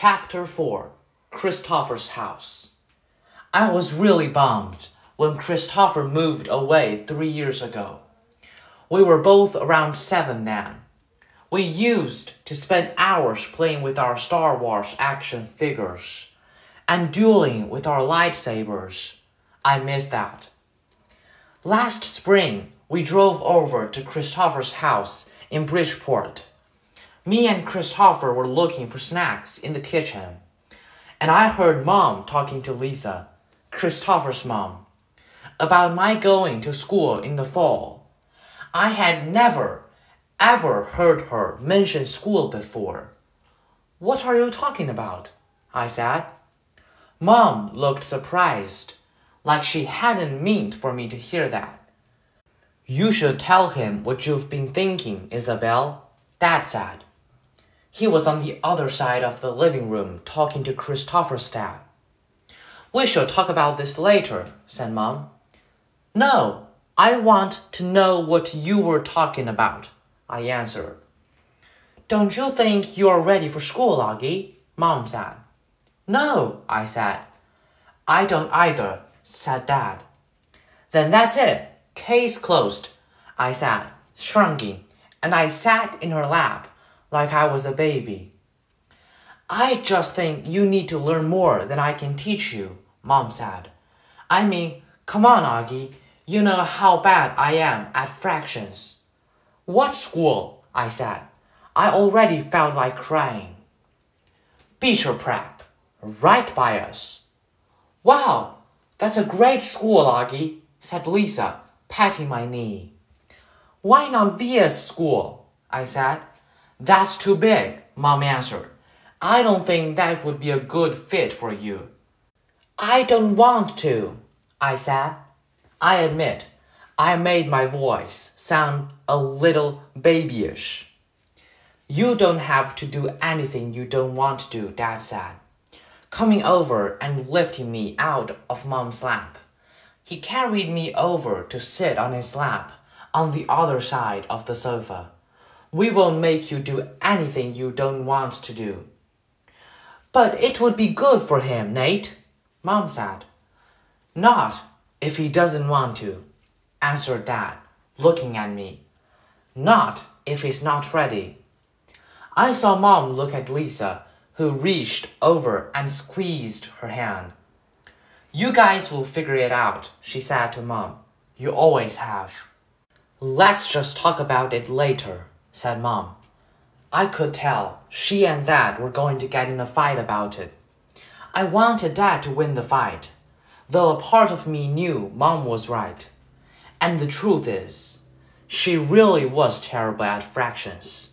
Chapter 4 Christopher's House I was really bummed when Christopher moved away three years ago. We were both around seven then. We used to spend hours playing with our Star Wars action figures and dueling with our lightsabers. I miss that. Last spring, we drove over to Christopher's house in Bridgeport. Me and Christopher were looking for snacks in the kitchen, and I heard Mom talking to Lisa, Christopher's mom, about my going to school in the fall. I had never, ever heard her mention school before. What are you talking about? I said. Mom looked surprised, like she hadn't meant for me to hear that. You should tell him what you've been thinking, Isabel, Dad said. He was on the other side of the living room talking to Christopher's dad. We shall talk about this later, said Mom. No, I want to know what you were talking about, I answered. Don't you think you are ready for school, Auggie? Mom said. No, I said. I don't either, said Dad. Then that's it. Case closed, I said, shrinking, and I sat in her lap like I was a baby. I just think you need to learn more than I can teach you, Mom said. I mean, come on, Auggie. You know how bad I am at fractions. What school? I said. I already felt like crying. Beecher Prep, right by us. Wow, that's a great school, Auggie, said Lisa, patting my knee. Why not Via's school? I said. That's too big, Mom answered. I don't think that would be a good fit for you. I don't want to, I said. I admit, I made my voice sound a little babyish. You don't have to do anything you don't want to do, Dad said, coming over and lifting me out of Mom's lap. He carried me over to sit on his lap on the other side of the sofa. We won't make you do anything you don't want to do. But it would be good for him, Nate, Mom said. Not if he doesn't want to, answered Dad, looking at me. Not if he's not ready. I saw Mom look at Lisa, who reached over and squeezed her hand. You guys will figure it out, she said to Mom. You always have. Let's just talk about it later said Mom. I could tell she and Dad were going to get in a fight about it. I wanted Dad to win the fight, though a part of me knew Mom was right. And the truth is, she really was terrible at fractions.